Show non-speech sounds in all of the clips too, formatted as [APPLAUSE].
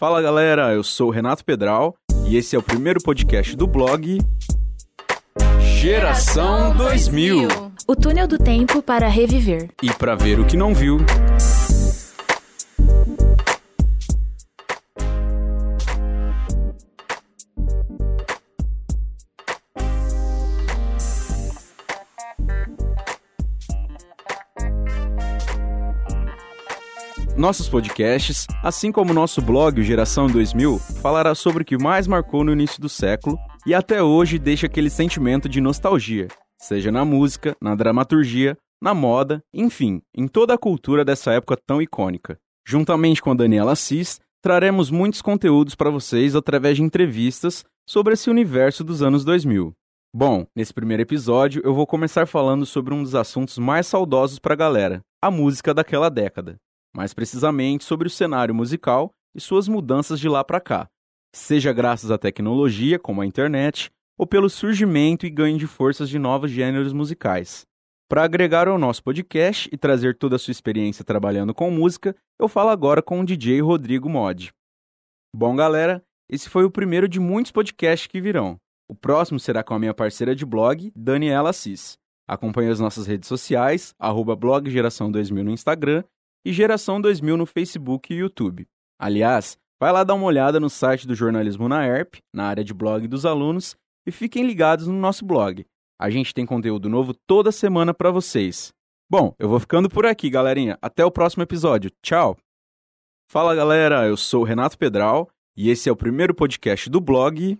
Fala galera, eu sou o Renato Pedral e esse é o primeiro podcast do blog Geração 2000. O túnel do tempo para reviver. E para ver o que não viu. Nossos podcasts, assim como nosso blog o Geração 2000, falará sobre o que mais marcou no início do século e até hoje deixa aquele sentimento de nostalgia, seja na música, na dramaturgia, na moda, enfim, em toda a cultura dessa época tão icônica. Juntamente com a Daniela Assis, traremos muitos conteúdos para vocês através de entrevistas sobre esse universo dos anos 2000. Bom, nesse primeiro episódio eu vou começar falando sobre um dos assuntos mais saudosos para a galera, a música daquela década mais precisamente sobre o cenário musical e suas mudanças de lá para cá, seja graças à tecnologia, como a internet, ou pelo surgimento e ganho de forças de novos gêneros musicais. Para agregar ao nosso podcast e trazer toda a sua experiência trabalhando com música, eu falo agora com o DJ Rodrigo Mod. Bom, galera, esse foi o primeiro de muitos podcasts que virão. O próximo será com a minha parceira de blog, Daniela Assis. Acompanhe as nossas redes sociais, arroba blog Geração 2000 no Instagram e Geração 2000 no Facebook e YouTube. Aliás, vai lá dar uma olhada no site do Jornalismo na ERP, na área de blog dos alunos, e fiquem ligados no nosso blog. A gente tem conteúdo novo toda semana para vocês. Bom, eu vou ficando por aqui, galerinha. Até o próximo episódio. Tchau! Fala, galera. Eu sou o Renato Pedral e esse é o primeiro podcast do blog.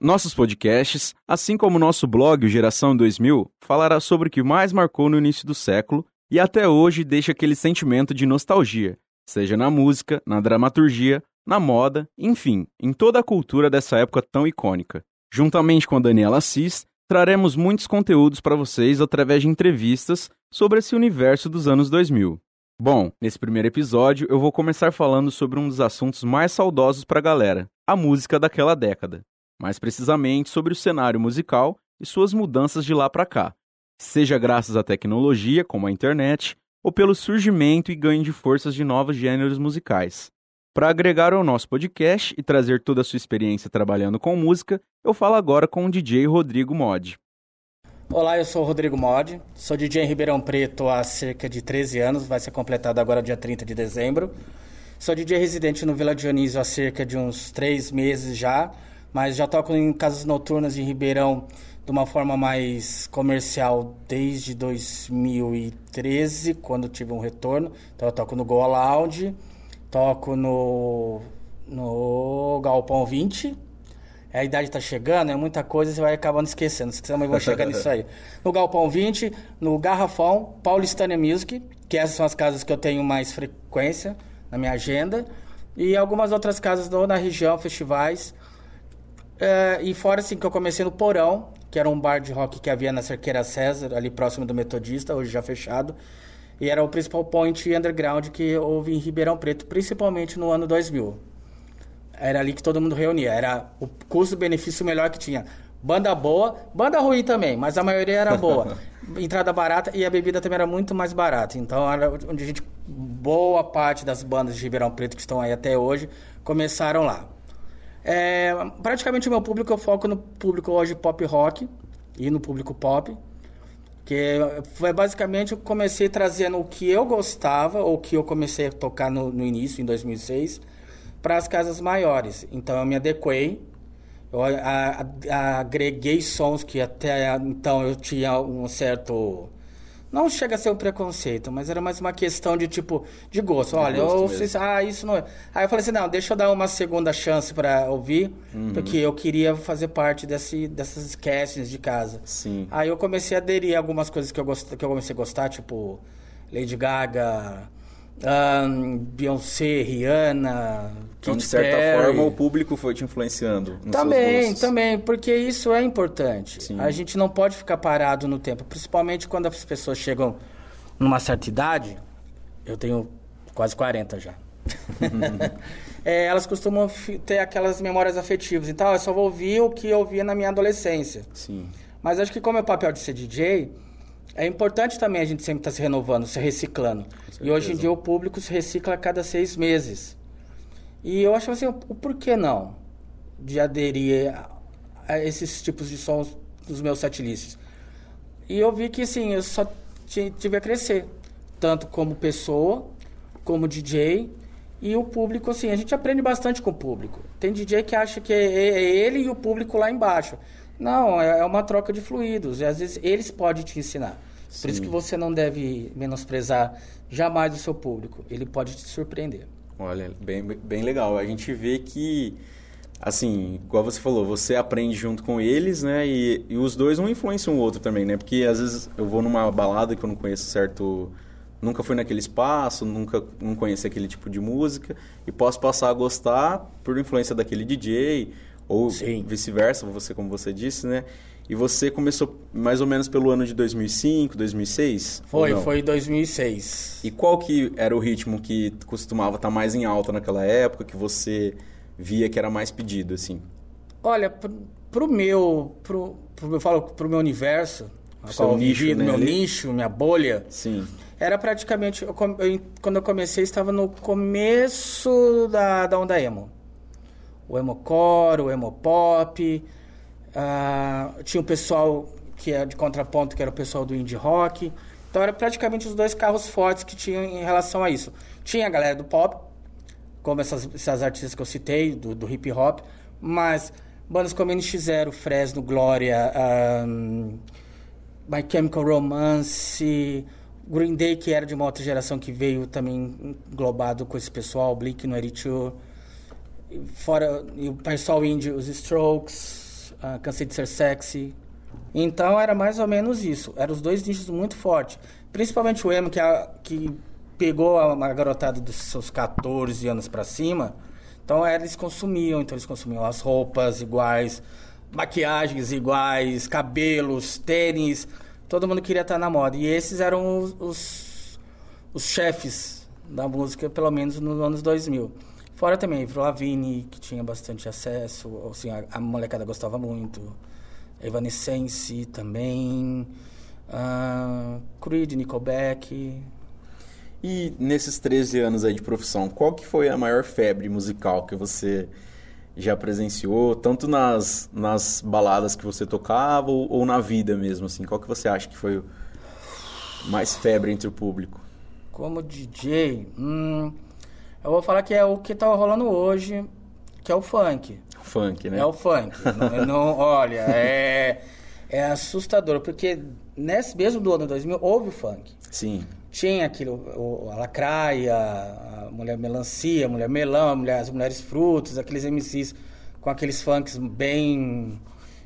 Nossos podcasts, assim como nosso blog, o Geração 2000, falará sobre o que mais marcou no início do século e até hoje deixa aquele sentimento de nostalgia, seja na música, na dramaturgia, na moda, enfim, em toda a cultura dessa época tão icônica. Juntamente com a Daniela Assis, traremos muitos conteúdos para vocês através de entrevistas sobre esse universo dos anos 2000. Bom, nesse primeiro episódio eu vou começar falando sobre um dos assuntos mais saudosos para a galera, a música daquela década. Mais precisamente sobre o cenário musical e suas mudanças de lá para cá, seja graças à tecnologia, como a internet, ou pelo surgimento e ganho de forças de novos gêneros musicais. Para agregar ao nosso podcast e trazer toda a sua experiência trabalhando com música, eu falo agora com o DJ Rodrigo Mod. Olá, eu sou o Rodrigo Mod, sou DJ em Ribeirão Preto há cerca de 13 anos, vai ser completado agora dia 30 de dezembro. Sou DJ residente no Vila Dionísio há cerca de uns 3 meses já, mas já toco em casas noturnas em Ribeirão de uma forma mais comercial desde 2013, quando tive um retorno. Então eu toco no Goa Lounge, toco no, no Galpão 20. A idade está chegando, é muita coisa, você vai acabando esquecendo. Você também vai chegar nisso aí. [LAUGHS] No Galpão 20, no Garrafão, Paulistânia Music, que essas são as casas que eu tenho mais frequência na minha agenda. E algumas outras casas na região, festivais. É, e fora assim que eu comecei no Porão, que era um bar de rock que havia na Cerqueira César, ali próximo do Metodista, hoje já fechado. E era o principal point underground que houve em Ribeirão Preto, principalmente no ano 2000. Era ali que todo mundo reunia, era o custo-benefício melhor que tinha. Banda boa, banda ruim também, mas a maioria era boa. [LAUGHS] Entrada barata e a bebida também era muito mais barata. Então era onde a gente, boa parte das bandas de Ribeirão Preto que estão aí até hoje, começaram lá. É, praticamente o meu público eu foco no público hoje pop rock e no público pop. Que foi basicamente eu comecei trazendo o que eu gostava, ou que eu comecei a tocar no, no início, em 2006, para as casas maiores. Então eu me adequei, eu a, a, agreguei sons que até então eu tinha um certo não chega a ser um preconceito, mas era mais uma questão de tipo, de gosto. Olha, eu fiz, ah, isso não é. Aí eu falei assim, não, deixa eu dar uma segunda chance para ouvir, uhum. porque eu queria fazer parte desse, dessas castings de casa. Sim. Aí eu comecei a aderir a algumas coisas que eu, gost, que eu comecei a gostar, tipo Lady Gaga, um, Beyoncé, Rihanna. Então, de certa Perry. forma, o público foi te influenciando. também, também, porque isso é importante. Sim. A gente não pode ficar parado no tempo, principalmente quando as pessoas chegam numa certa idade. Eu tenho quase 40 já. [LAUGHS] é, elas costumam ter aquelas memórias afetivas. Então, eu só vou ouvir o que eu ouvia na minha adolescência. Sim. Mas acho que como é o papel de ser DJ, é importante também a gente sempre estar tá se renovando, se reciclando. E hoje em dia o público se recicla a cada seis meses. E eu achava assim, o porquê não de aderir a, esses tipos de sons dos meus setlists. E eu vi que, assim, eu só tive a crescer, tanto como pessoa, como DJ, e o público, assim, a gente aprende bastante com o público. Tem DJ que acha que é, é ele e o público lá embaixo. Não, é, é uma troca de fluidos, e às vezes eles podem te ensinar. Sim. Por isso que você não deve menosprezar jamais o seu público, ele pode te surpreender. Olha, bem, bem legal. A gente vê que assim, igual você falou, você aprende junto com eles, né? E, e os dois um influenciam o outro também, né? Porque às vezes eu vou numa balada que eu não conheço certo. Nunca fui naquele espaço, nunca não conheci aquele tipo de música e posso passar a gostar por influência daquele DJ ou vice-versa, você como você disse, né? E você começou mais ou menos pelo ano de 2005, 2006? Foi, foi 2006. E qual que era o ritmo que costumava estar mais em alta naquela época, que você via que era mais pedido, assim? Olha, pro, pro meu, pro, pro, eu falo pro meu universo, seu nicho, vivi, né? meu nicho, minha bolha. Sim. Era praticamente, eu, eu, quando eu comecei, estava no começo da, da onda emo. O emo core, o emo pop, uh, tinha o pessoal que é de contraponto, que era o pessoal do indie rock. Então, era praticamente os dois carros fortes que tinham em relação a isso. Tinha a galera do pop, como essas, essas artistas que eu citei, do, do hip hop, mas bandas como NX0, Fresno, Glória, um, My Chemical Romance, Green Day, que era de uma outra geração que veio também englobado com esse pessoal, Blink-182, fora e o pessoal indie, os Strokes, uh, Cansei de Ser Sexy. Então era mais ou menos isso, eram os dois nichos muito fortes. Principalmente o emo, que, a, que pegou a, a garotada dos seus 14 anos para cima, então eles consumiam, então eles consumiam as roupas iguais, maquiagens iguais, cabelos, tênis, todo mundo queria estar na moda. E esses eram os, os, os chefes da música, pelo menos nos anos 2000. Fora também, Lavigne, que tinha bastante acesso, assim, a, a molecada gostava muito. Evanescence também. Uh, Creed, Nickelback, e nesses 13 anos aí de profissão, qual que foi a maior febre musical que você já presenciou, tanto nas, nas baladas que você tocava ou, ou na vida mesmo, assim? Qual que você acha que foi mais febre entre o público? Como DJ, hum, eu vou falar que é o que tá rolando hoje, que é o funk. O funk, né? É o funk. não, não, [LAUGHS] olha, é, é assustador, porque nesse mesmo do ano 2000 houve o funk. Sim. Tinha aquilo, o, a lacraia, a mulher melancia, a mulher melão, a mulher, as mulheres frutos, aqueles MCs com aqueles funks bem,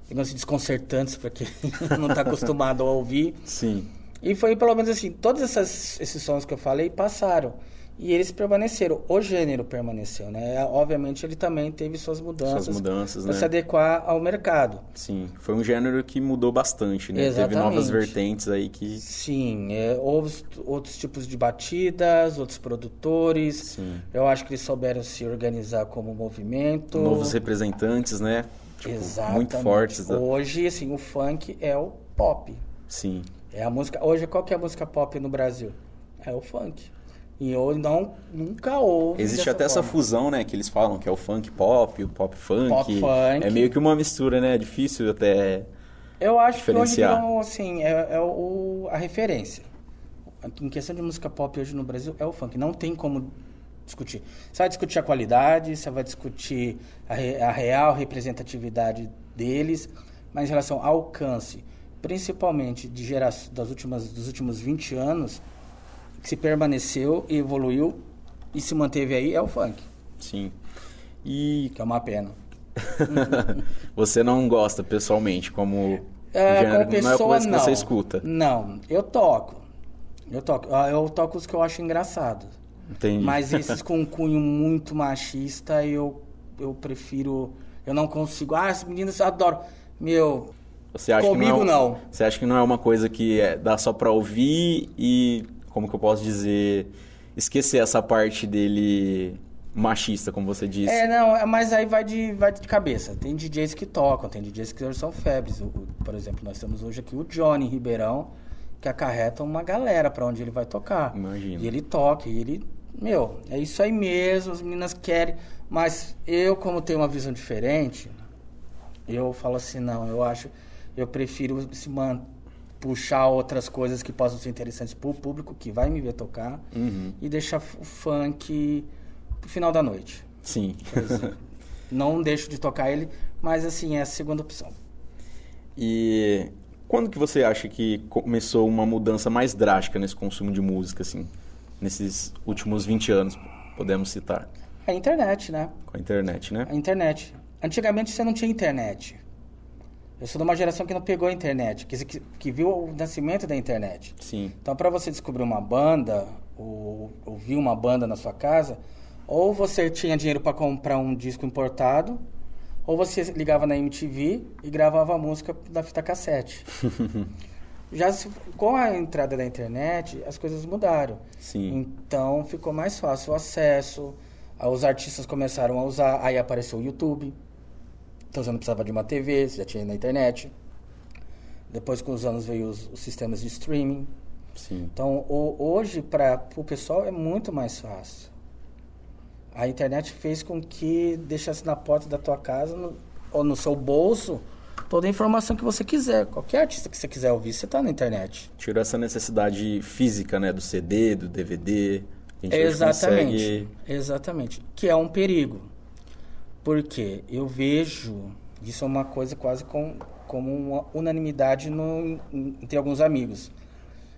digamos assim, desconcertantes para quem [LAUGHS] não está acostumado a ouvir. Sim. E foi pelo menos assim, todos essas, esses sons que eu falei passaram. E eles permaneceram, o gênero permaneceu, né? Obviamente ele também teve suas mudanças, suas mudanças para né? se adequar ao mercado. Sim, foi um gênero que mudou bastante, né? Exatamente. Teve novas vertentes aí que... Sim, é, houve outros tipos de batidas, outros produtores. Sim. Eu acho que eles souberam se organizar como movimento. Novos representantes, né? Tipo, Exatamente. Muito fortes. Da... Hoje, assim, o funk é o pop. Sim. É a música... Hoje, qual que é a música pop no Brasil? É o funk. E eu não, nunca houve. Existe até forma. essa fusão, né? Que eles falam que é o funk pop, o pop funk. Pop funk. É meio que uma mistura, né? É difícil até. Eu acho que hoje virou, assim, é, é o, a referência. Em questão de música pop hoje no Brasil é o funk. Não tem como discutir. Você vai discutir a qualidade, você vai discutir a, a real representatividade deles, mas em relação ao alcance, principalmente de geração, das últimas, dos últimos 20 anos, que se permaneceu evoluiu e se manteve aí é o funk. Sim. E que é uma pena. [LAUGHS] você não gosta pessoalmente como é, gênero, pessoa, não é coisa não. que você escuta? Não, eu toco. Eu toco. Ah, eu toco os que eu acho engraçados. Entendi. Mas esses [LAUGHS] com um cunho muito machista, eu, eu prefiro. Eu não consigo. Ah, as meninas adoram. Meu. Você acha comigo que não, é, não. Você acha que não é uma coisa que é, dá só pra ouvir e como que eu posso dizer, esquecer essa parte dele machista, como você disse. É, não, mas aí vai de, vai de cabeça. Tem DJs que tocam, tem DJs que são febres. O, por exemplo, nós temos hoje aqui o Johnny Ribeirão, que acarreta uma galera para onde ele vai tocar. Imagina. E ele toca, e ele meu, é isso aí mesmo, as meninas querem, mas eu, como tenho uma visão diferente, eu falo assim, não, eu acho, eu prefiro se man, puxar outras coisas que possam ser interessantes para o público que vai me ver tocar Uhum. e deixar o funk pro final da noite. Sim. [LAUGHS] Não deixo de tocar ele, mas assim, é a segunda opção. E quando que você acha que começou uma mudança mais drástica nesse consumo de música, assim? Nesses últimos 20 anos, podemos citar. A internet, né? Com a internet, né? A internet. Antigamente você não tinha internet. Eu sou de uma geração que não pegou a internet, que, que, que viu o nascimento da internet. Sim. Então, para você descobrir uma banda, ou ouvir uma banda na sua casa, ou você tinha dinheiro para comprar um disco importado, ou você ligava na MTV e gravava a música da fita cassete. [LAUGHS] Já se- com a entrada da internet, as coisas mudaram. Sim. Então ficou mais fácil o acesso, os artistas começaram a usar, aí apareceu o YouTube. Então você não precisava de uma TV, você já tinha na internet. Depois com os anos veio os, os sistemas de streaming. Sim. Então o- hoje para o pessoal é muito mais fácil. A internet fez com que deixasse na porta da tua casa no- ou no seu bolso toda a informação que você quiser. Qualquer artista que você quiser ouvir, você está na internet. Tirou essa necessidade física, né? Do CD, do DVD. A gente Exatamente. consegue- Exatamente. Que é um perigo. Porque eu vejo isso é uma coisa quase com, como uma unanimidade no, entre alguns amigos.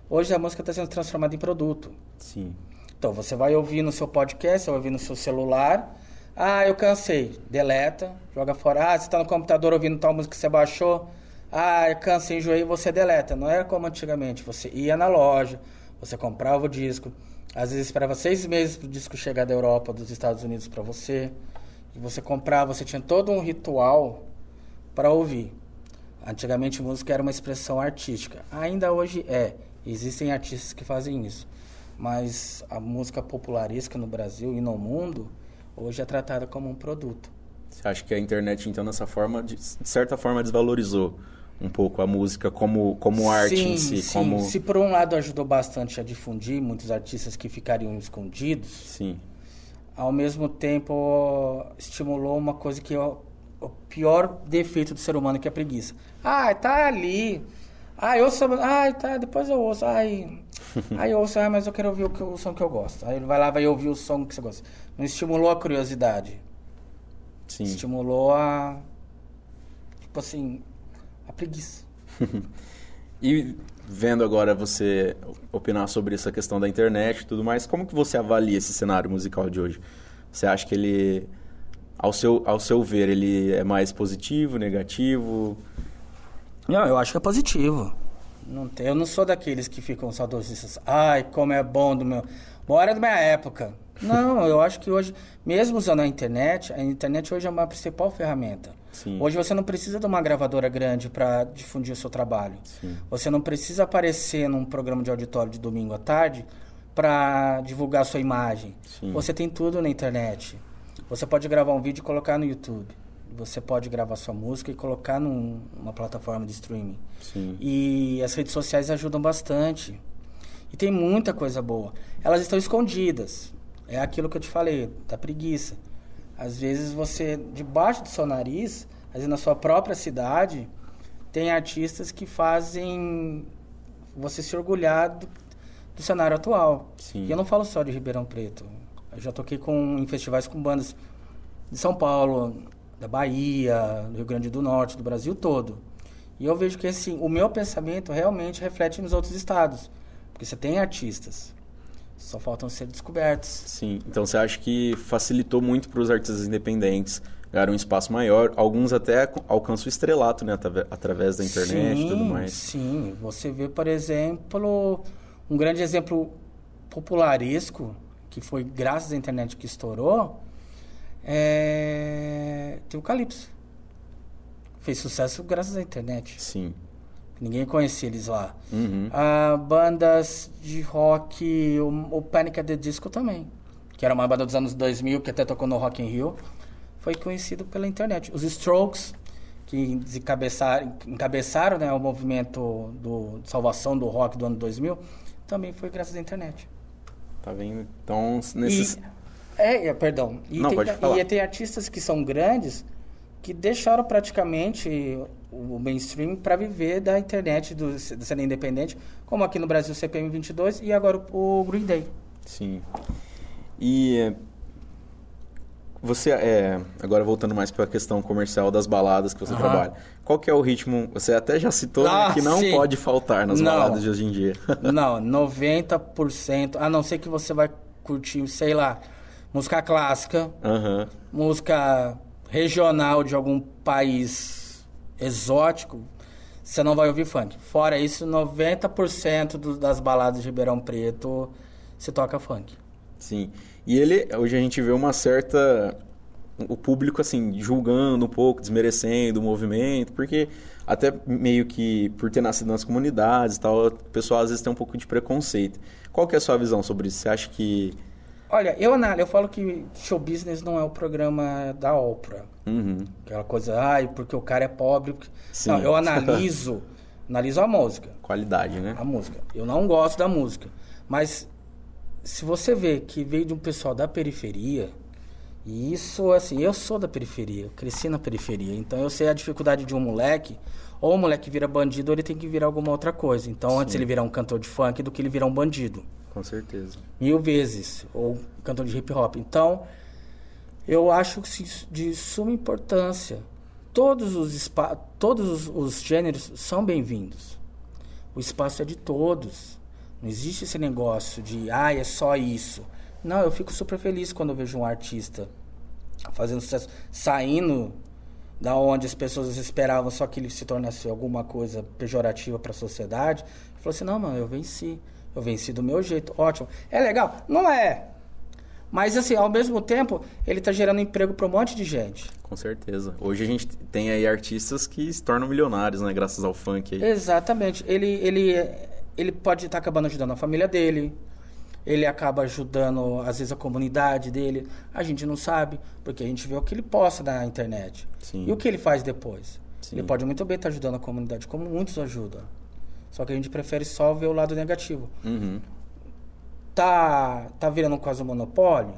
Hoje a música está sendo transformada em produto. Sim. Então você vai ouvir no seu podcast, vai ouvir no seu celular. Ah, eu cansei. Deleta, joga fora. Ah, você está no computador ouvindo tal música que você baixou. Ah, eu cansei, enjoei, você deleta. Não era como antigamente. Você ia na loja, você comprava o disco. Às vezes esperava seis meses para o disco chegar da Europa, dos Estados Unidos para você. E você comprava, você tinha todo um ritual para ouvir. Antigamente música era uma expressão artística. Ainda hoje é. Existem artistas que fazem isso. Mas a música popularesca no Brasil e no mundo hoje é tratada como um produto. Você acha que a internet, então, dessa forma, de de certa forma, desvalorizou um pouco a música como, como arte sim, em si? sim. Como... Se por um lado ajudou bastante a difundir muitos artistas que ficariam escondidos, Sim. Ao mesmo tempo estimulou uma coisa que é o, pior defeito do ser humano, que é a preguiça. Ah, tá ali. Ah, eu ouço. Ah, tá, depois eu ouço. Ai, aí eu ouço, ah, mas eu quero ouvir o, que- o som que eu gosto. Aí ele vai lá, vai ouvir o som que você gosta. Não estimulou a curiosidade. Sim. Estimulou a. Tipo assim, a preguiça. [LAUGHS] E vendo agora você opinar sobre essa questão da internet e tudo mais, como que você avalia esse cenário musical de hoje? Você acha que ele, ao seu, ao seu ver, ele é mais positivo, negativo? Não, eu acho que é positivo. Não tem, eu não sou daqueles que ficam saudosistas. Ai, como é bom do meu. Bom, era da minha época. Não, eu acho que hoje, mesmo usando a internet, a internet hoje é uma principal ferramenta. Sim. Hoje você não precisa de uma gravadora grande para difundir o seu trabalho. Sim. Você não precisa aparecer num programa de auditório de domingo à tarde para divulgar a sua imagem. Sim. Você tem tudo na internet. Você pode gravar um vídeo e colocar no YouTube. Você pode gravar sua música e colocar num- numa plataforma de streaming. E as redes sociais ajudam bastante. E tem muita coisa boa. Elas estão escondidas. É aquilo que eu te falei, da preguiça. Às vezes você, debaixo do seu nariz, às vezes na sua própria cidade, tem artistas que fazem você se orgulhar do, do cenário atual. Sim. E eu não falo só de Ribeirão Preto. Eu já toquei com, em festivais com bandas de São Paulo, da Bahia, do Rio Grande do Norte, do Brasil todo. E eu vejo que assim, o meu pensamento realmente reflete nos outros estados. Porque você tem artistas. Só faltam ser descobertos. Sim. Então você acha que facilitou muito para os artistas independentes ganhar um espaço maior? Alguns até alcançam o estrelato, né? Através da internet e tudo Sim, mais. Sim, você vê, por exemplo, um grande exemplo popularesco, que foi graças à internet que estourou, é... tem o Calypso. Fez sucesso graças à internet. Sim. Ninguém conhecia eles lá. Uhum. Ah, bandas de rock, o, o Panic! at the Disco também, que era uma banda dos anos 2000, que até tocou no Rock in Rio, foi conhecido pela internet. Os Strokes, que encabeçaram, encabeçaram né, o movimento do, de salvação do rock do ano 2000, também foi graças à internet. Tá vendo? Então, nesses... E, é, é, perdão. E, Não, tem, pode falar. e tem artistas que são grandes que deixaram praticamente o mainstream para viver da internet, do, cena independente, como aqui no Brasil o CPM 22 e agora o Green Day. Sim. E você, é, agora voltando mais para a questão comercial das baladas que você Aham. trabalha, qual que é o ritmo? Você até já citou né, Ah, que não sim. pode faltar nas Não. baladas de hoje em dia. [LAUGHS] Não, 90%, a não ser que você vai curtir, sei lá, música clássica, Aham. música regional de algum país exótico, você não vai ouvir funk. Fora isso, 90% do- das baladas de Ribeirão Preto se toca funk. Sim. E ele, hoje a gente vê uma certa. O público, assim, julgando um pouco, desmerecendo o movimento, porque até meio que por ter nascido nas comunidades e tal, o pessoal às vezes tem um pouco de preconceito. Qual que é a sua visão sobre isso? Você acha que. Olha, eu, eu falo que show business não é o programa da Oprah. Uhum. Aquela coisa, ai, porque o cara é pobre. porque-" Sim. Não, eu analiso, [LAUGHS] analiso a música. Qualidade, né? a música. Eu não gosto da música. Mas se você vê que veio de um pessoal da periferia, e isso, assim, eu sou da periferia, eu cresci na periferia, então eu sei a dificuldade de um moleque, ou o moleque vira bandido, ou ele tem que virar alguma outra coisa. Então, antes ele virar um cantor de funk do que ele virar um bandido. Com certeza. Mil vezes. Ou cantor de hip hop. Então, eu acho de suma importância. Todos os, todos os, os gêneros são bem-vindos. O espaço é de todos. Não existe esse negócio de, ah, é só isso. Não, eu fico super feliz quando eu vejo um artista fazendo sucesso, saindo da onde as pessoas esperavam só que ele se tornasse alguma coisa pejorativa para a sociedade. Falou assim: não, mano, eu venci. Eu venci do meu jeito. Ótimo. É legal? Não é. Mas, assim, ao mesmo tempo, ele tá gerando emprego para um monte de gente. Com certeza. Hoje a gente tem aí artistas que se tornam milionários, né? Graças ao funk aí. Exatamente. Ele, ele, ele pode estar acabando ajudando a família dele. Ele acaba ajudando, às vezes, a comunidade dele. A gente não sabe, porque a gente vê o que ele posta na internet. Sim. E o que ele faz depois. Sim. Ele pode muito bem estar ajudando a comunidade, como muitos ajudam. Só que a gente prefere só ver o lado negativo. Uhum. Tá, tá virando quase um monopólio?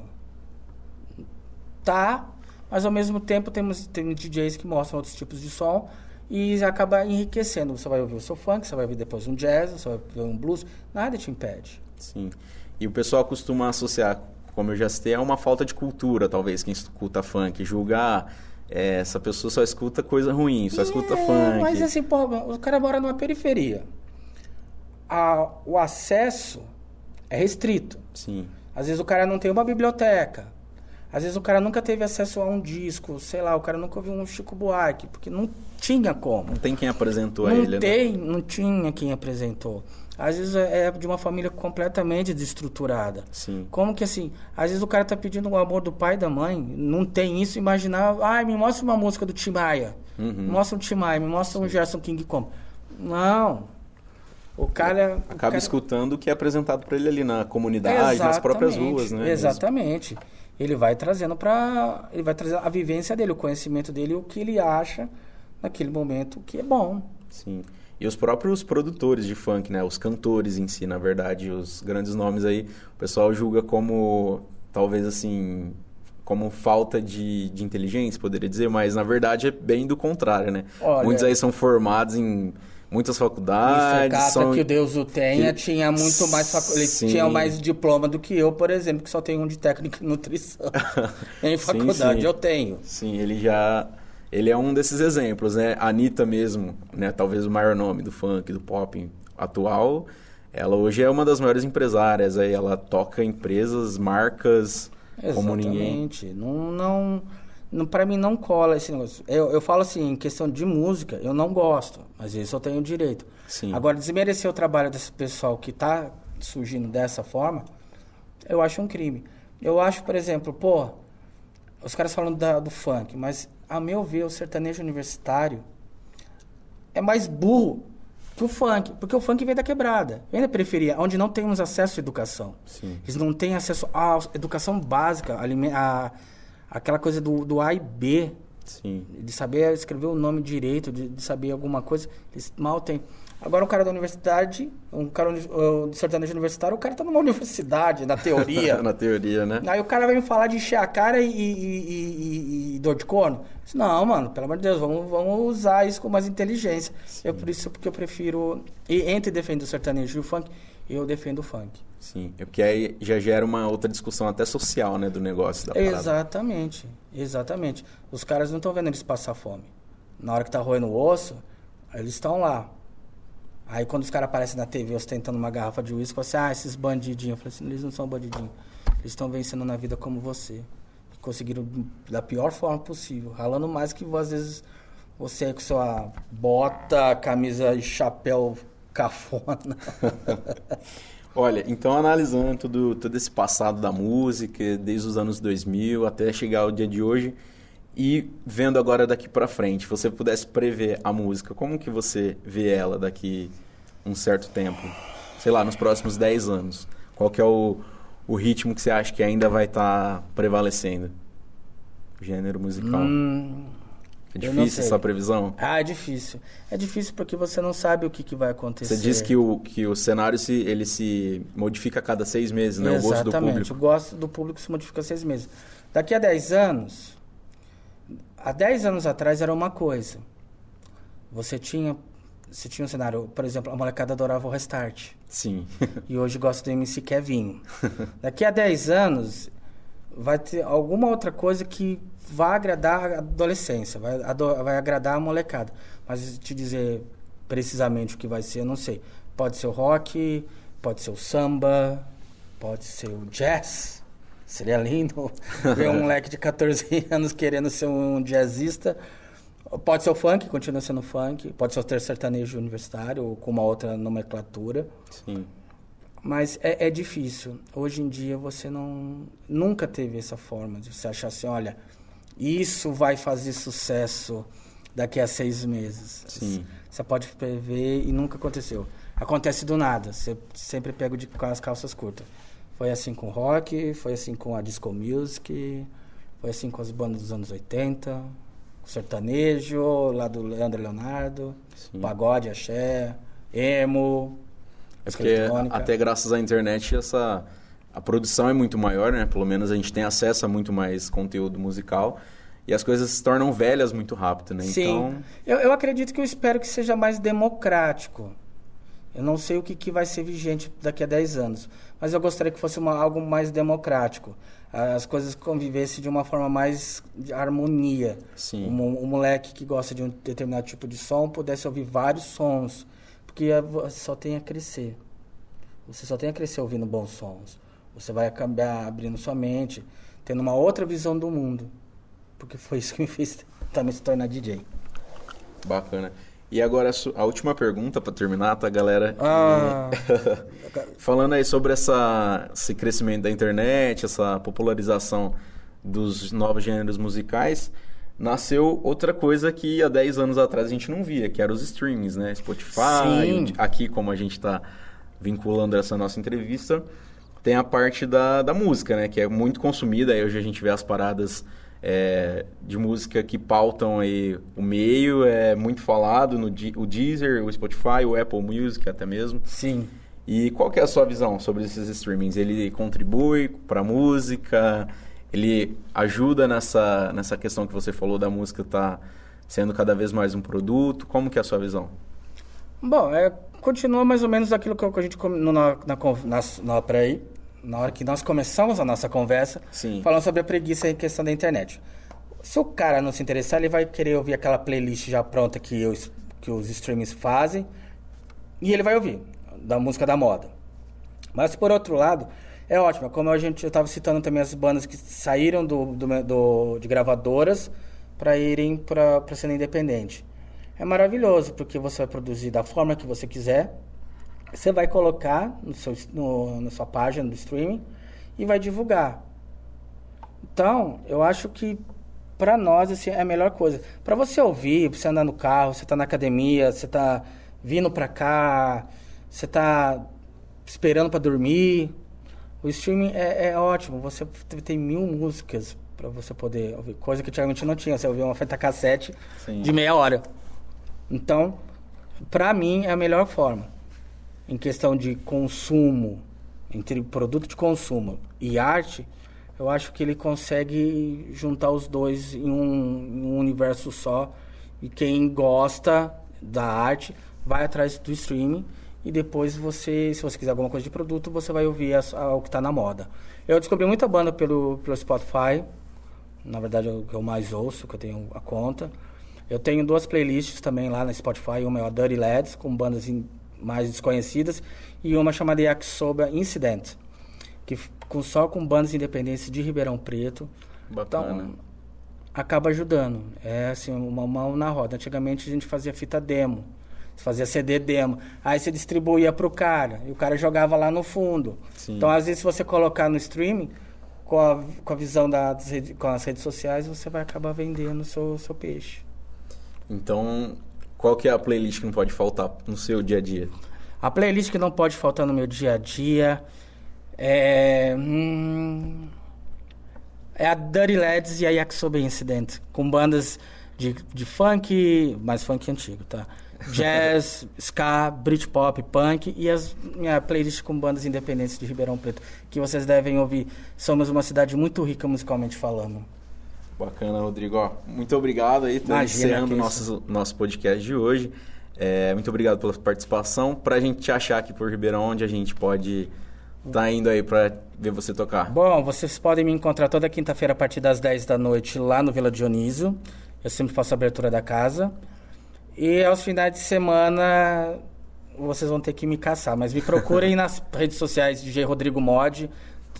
Tá, mas ao mesmo tempo temos tem DJs que mostram outros tipos de som e acaba enriquecendo. Você vai ouvir o seu funk, você vai ouvir depois um jazz, você vai ouvir um blues, nada te impede. Sim. E o pessoal costuma associar, como eu já citei, a uma falta de cultura, talvez, quem escuta funk. Julgar, é, essa pessoa só escuta coisa ruim, só escuta É, funk. Mas assim, pô, o cara mora numa periferia. A- o acesso é restrito. Sim. Às vezes o cara não tem uma biblioteca. Às vezes o cara nunca teve acesso a um disco, sei lá, o cara nunca ouviu um Chico Buarque, porque não tinha como. Não tem quem apresentou a não ele, né? tem, não tinha quem apresentou. Às vezes é é de uma família completamente desestruturada. Sim. Como que assim, às vezes o cara tá pedindo o amor do pai e da mãe, não tem isso, imaginar, ai, me mostra uma música do Tim Maia. Uhum. Me mostra um Tim Maia, me mostra um Gerson King como. Não. O cara. o Acaba cara- escutando o que é apresentado para ele ali na comunidade, nas próprias Exatamente, ruas, né? Exatamente. Ele vai trazendo para, ele vai trazer a vivência dele, o conhecimento dele, o que ele acha naquele momento que é bom. Sim. E os próprios produtores de funk, né? Os cantores em si, na verdade, os grandes nomes aí, o pessoal julga como, talvez assim, como falta de, de inteligência, poderia dizer, mas na verdade é bem do contrário, né? Olha- Muitos aí são formados em muitas faculdades, Focata, são... que Deus o tenha, que- tinha muito mais facu... ele Sim. tinha mais diploma do que eu, por exemplo, que só tenho um de técnico em nutrição. [LAUGHS] em Sim, faculdade sim. eu tenho. Sim, ele já. Ele é um desses exemplos, né? A Anitta mesmo, né? Talvez o maior nome do funk, do pop atual. Ela hoje é uma das maiores empresárias. Aí ela toca empresas, marcas, como ninguém. Exatamente. Não, não, para mim não cola esse negócio. Eu, eu falo assim, em questão de música, eu não gosto, mas isso eu tenho direito. Sim. Agora, desmerecer o trabalho desse pessoal que está surgindo dessa forma, eu acho um crime. Eu acho, por exemplo, pô, os caras falam da- do funk, mas a meu ver, o sertanejo universitário é mais burro que o funk, porque o funk vem da quebrada, vem da periferia, onde não temos acesso à educação. Sim. Eles não têm acesso à educação básica, alime- a, aquela coisa do, do A e B, Sim. de saber escrever o nome direito, de, de saber alguma coisa, eles mal têm. Agora um cara da universidade, um cara do sertanejo universitário, o cara tá numa [LAUGHS] universidade, na teoria. [LAUGHS] Na teoria, né? Aí o cara vem me falar de encher a cara e, e- e- e- dor de corno. Disse, Não, mano, pelo amor de Deus, vamos, vamos usar isso com mais inteligência. É por isso porque eu prefiro. E entre defender o sertanejo e o funk, eu defendo o funk. Sim, é porque aí já gera uma outra discussão até social, né, do negócio da parada. Exatamente, exatamente. Os caras não estão vendo eles passar fome. Na hora que tá roendo o osso, eles estão lá. Aí quando os caras aparecem na TV ostentando uma garrafa de uísque, você, ah, esses bandidinhos. Eu falei assim, eles não são bandidinhos. Eles estão vencendo na vida como você. Conseguiram da pior forma possível. Ralando mais que às vezes você aí com sua bota, camisa e chapéu cafona. [LAUGHS] Olha, então analisando tudo, todo esse passado da música, desde os anos 2000 até chegar ao dia de hoje, e vendo agora daqui pra frente, se você pudesse prever a música, como que você vê ela daqui um certo tempo? Sei lá, nos próximos 10 anos. Qual que é o, o ritmo que você acha que ainda vai estar prevalecendo? O gênero musical. Hum, é difícil essa previsão? ah, é difícil. É difícil porque você não sabe o que, que vai acontecer. Você diz que o, que o cenário se, ele se modifica a cada seis meses, né? O gosto do Exatamente. público. O gosto do público se modifica seis meses. Daqui a 10 anos, há 10 anos atrás era uma coisa. Você tinha, você tinha um cenário, por exemplo, a molecada adorava o Restart. Sim. [LAUGHS] E hoje gosta do MC Kevinho. [LAUGHS] Daqui a 10 anos, vai ter alguma outra coisa que vai agradar a adolescência, vai, vai agradar a molecada. Mas te dizer precisamente o que vai ser, eu não sei. Pode ser o rock, pode ser o samba, pode ser o jazz. Seria lindo [LAUGHS] ver um moleque de 14 [LAUGHS] anos querendo ser um jazzista. Pode ser o funk, continua sendo funk. Pode ser o sertanejo universitário ou com uma outra nomenclatura. Sim. Mas é, é difícil. Hoje em dia você não nunca teve essa forma de você achar assim, olha, isso vai fazer sucesso daqui a seis meses. Sim. Você pode prever e nunca aconteceu. Acontece do nada. Você sempre pega de, com as calças curtas. Foi assim com o rock, foi assim com a disco music, foi assim com as bandas dos anos 80, o sertanejo, lá do Leandro Leonardo, Sim. pagode, axé, emo, É porque até graças à internet essa a produção é muito maior, né? Pelo menos a gente tem acesso a muito mais conteúdo musical e as coisas se tornam velhas muito rápido, né? Sim. Então, Eu, eu acredito que eu espero que seja mais democrático. Eu não sei o que, que vai ser vigente daqui a 10 anos, mas eu gostaria que fosse uma, algo mais democrático. As coisas convivessem de uma forma mais de harmonia. Sim. Um, um moleque que gosta de um determinado tipo de som pudesse ouvir vários sons, porque você só tem a crescer. Você só tem a crescer ouvindo bons sons. Você vai acabar abrindo sua mente, tendo uma outra visão do mundo. Porque foi isso que me fez [LAUGHS] também se tornar DJ. bacana. E agora a última pergunta para terminar, tá, galera? Ah. [LAUGHS] Falando aí sobre essa, esse crescimento da internet, essa popularização dos novos gêneros musicais, nasceu outra coisa que há 10 anos atrás a gente não via, que eram os streamings, né? Spotify, Sim. aqui como a gente está vinculando essa nossa entrevista, tem a parte da, da música, né? Que é muito consumida, aí hoje a gente vê as paradas é, de música que pautam aí o meio, é muito falado no o Deezer, o Spotify, o Apple Music até mesmo. Sim. E qual que é a sua visão sobre esses streamings? Ele contribui para a música? Ele ajuda nessa, nessa questão que você falou da música estar sendo cada vez mais um produto? Como que é a sua visão? Bom, é, continua mais ou menos aquilo que a gente na, na, na, na, peraí, na hora que nós começamos a nossa conversa, Sim. falando sobre a preguiça em questão da internet. Se o cara não se interessar, ele vai querer ouvir aquela playlist já pronta que, os que os streamings fazem e ele vai ouvir, da música da moda. Mas por outro lado, é ótimo. Como a gente, eu estava citando também as bandas que saíram do, do- do- de gravadoras para irem para a cena independente. É maravilhoso, porque você vai produzir da forma que você quiser, você vai colocar no seu, no, na sua página do streaming e vai divulgar. Então, eu acho que para nós assim, é a melhor coisa. Para você ouvir, pra você andar no carro, você tá na academia, você tá vindo para cá, você tá esperando para dormir. O streaming é, é ótimo. Você tem mil músicas para você poder ouvir, coisa que antigamente não tinha. Você ouvia uma fita cassete Sim. de meia hora. Então, para mim, é a melhor forma. Em questão de consumo, entre produto de consumo e arte, eu acho que ele consegue juntar os dois em um, em um universo só. E quem gosta da arte vai atrás do streaming e depois você, se você quiser alguma coisa de produto, você vai ouvir a, o que está na moda. Eu descobri muita banda pelo, pelo Spotify, na verdade é o que eu mais ouço, que eu tenho a conta. Eu tenho duas playlists também lá na Spotify, uma é a Dirty Lads, com bandas in, mais desconhecidas, e uma chamada Yakisoba Incident, que com, só com bandas independentes de Ribeirão Preto. Bacana. Então, acaba ajudando. É assim, uma mão na roda. Antigamente a gente fazia fita demo, fazia CD demo. Aí você distribuía para o cara, e o cara jogava lá no fundo. Sim. Então, às vezes, se você colocar no streaming, com a, com a visão das redes, com as redes sociais, você vai acabar vendendo o seu, seu peixe. Então, qual que é a playlist que não pode faltar no seu dia a dia? A playlist que não pode faltar no meu dia a dia é... Hum, é a Dirty Lads e a Yakisoba Incident, com bandas de, de funk, mais funk antigo, tá? Jazz, [LAUGHS] ska, Britpop, punk e as minha playlist com bandas independentes de Ribeirão Preto, que vocês devem ouvir. Somos uma cidade muito rica musicalmente falando. Bacana, Rodrigo. Ó, muito obrigado aí, tá encerrando nosso, nosso podcast de hoje. É, muito obrigado pela participação. Pra gente te achar aqui por Ribeirão, onde a gente pode tá indo aí pra ver você tocar? Bom, vocês podem me encontrar toda quinta-feira a partir das 10 da noite lá no Vila Dionísio. Eu sempre faço a abertura da casa. E aos finais de semana vocês vão ter que me caçar, mas me procurem [LAUGHS] nas redes sociais DJ Rodrigo Mod,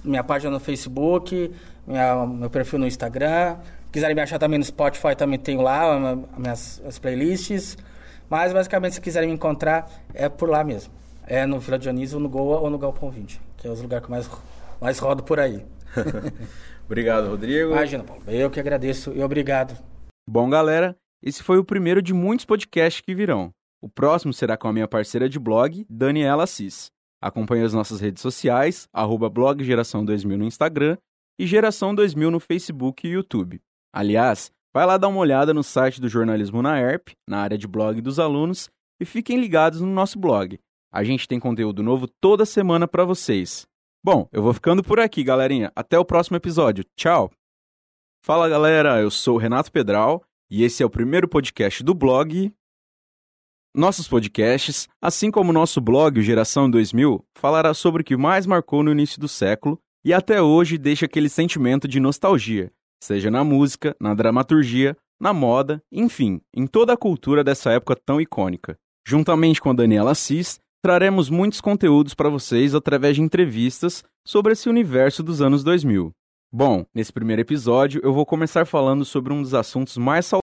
minha página no Facebook, minha, meu perfil no Instagram. Quiserem me achar também no Spotify, também tenho lá as minhas as playlists. Mas basicamente, se quiserem me encontrar, é por lá mesmo. É no Vila Dionísio, no Goa ou no Galpão 20, que é os lugares que eu mais, mais rodo por aí. [LAUGHS] obrigado, Rodrigo. Imagina, Paulo. Eu que agradeço e obrigado. Bom, galera, esse foi o primeiro de muitos podcasts que virão. O próximo será com a minha parceira de blog, Daniela Assis. Acompanhe as nossas redes sociais, arroba blog Geração 2000 no Instagram e Geração 2000 no Facebook e YouTube. Aliás, vai lá dar uma olhada no site do Jornalismo na ERP, na área de blog dos alunos, e fiquem ligados no nosso blog. A gente tem conteúdo novo toda semana para vocês. Bom, eu vou ficando por aqui, galerinha. Até o próximo episódio. Tchau! Fala, galera. Eu sou o Renato Pedral e esse é o primeiro podcast do blog. Nossos podcasts, assim como o nosso blog o Geração 2000, falará sobre o que mais marcou no início do século e até hoje deixa aquele sentimento de nostalgia, seja na música, na dramaturgia, na moda, enfim, em toda a cultura dessa época tão icônica. Juntamente com a Daniela Assis, traremos muitos conteúdos para vocês através de entrevistas sobre esse universo dos anos 2000. Bom, nesse primeiro episódio eu vou começar falando sobre um dos assuntos mais